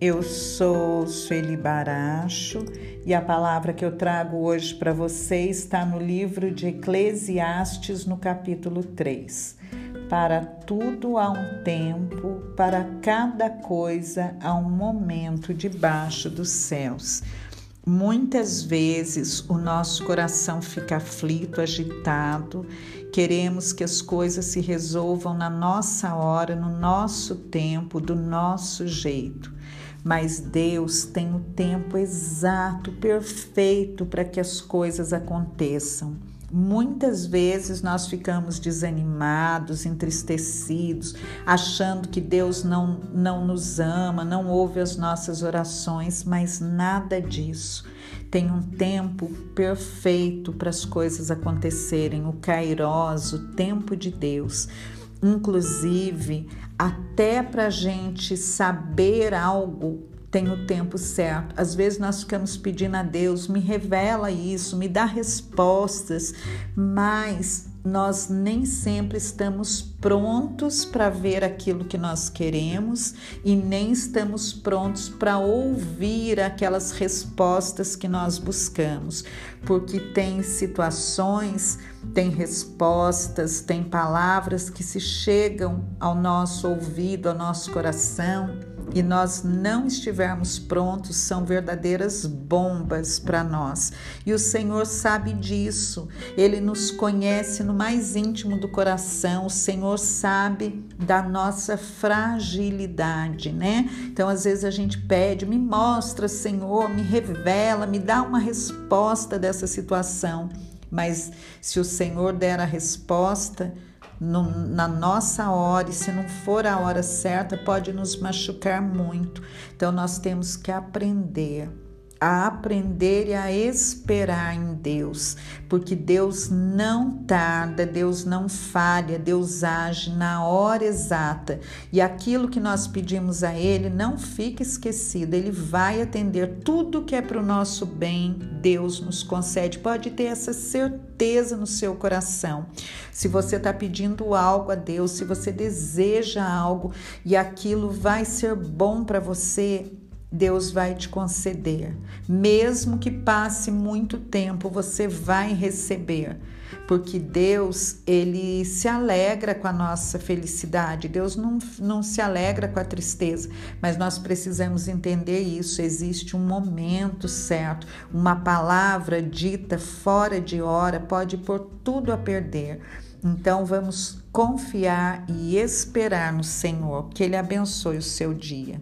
Eu sou Sueli Baracho e a palavra que eu trago hoje para você está no livro de Eclesiastes, no capítulo 3. Para tudo há um tempo, para cada coisa há um momento debaixo dos céus. Muitas vezes o nosso coração fica aflito, agitado, queremos que as coisas se resolvam na nossa hora, no nosso tempo, do nosso jeito. Mas Deus tem o tempo exato, perfeito para que as coisas aconteçam. Muitas vezes nós ficamos desanimados, entristecidos, achando que Deus não, não nos ama, não ouve as nossas orações, mas nada disso. Tem um tempo perfeito para as coisas acontecerem, o Kairos, o tempo de Deus. Inclusive, até para a gente saber algo tem o tempo certo. Às vezes nós ficamos pedindo a Deus, me revela isso, me dá respostas, mas nós nem sempre estamos prontos para ver aquilo que nós queremos e nem estamos prontos para ouvir aquelas respostas que nós buscamos, porque tem situações, tem respostas, tem palavras que se chegam ao nosso ouvido, ao nosso coração e nós não estivermos prontos, são verdadeiras bombas para nós. E o Senhor sabe disso. Ele nos conhece no mais íntimo do coração. O Senhor sabe da nossa fragilidade, né? Então, às vezes a gente pede, me mostra, Senhor, me revela, me dá uma resposta dessa situação. Mas se o Senhor der a resposta, no, na nossa hora, e se não for a hora certa, pode nos machucar muito. Então, nós temos que aprender a aprender e a esperar em Deus, porque Deus não tarda, Deus não falha, Deus age na hora exata e aquilo que nós pedimos a Ele não fica esquecido, Ele vai atender tudo que é para o nosso bem, Deus nos concede. Pode ter essa certeza no seu coração. Se você está pedindo algo a Deus, se você deseja algo e aquilo vai ser bom para você, Deus vai te conceder. Mesmo que passe muito tempo, você vai receber. Porque Deus, ele se alegra com a nossa felicidade. Deus não, não se alegra com a tristeza. Mas nós precisamos entender isso. Existe um momento certo. Uma palavra dita fora de hora pode pôr tudo a perder. Então vamos confiar e esperar no Senhor. Que Ele abençoe o seu dia.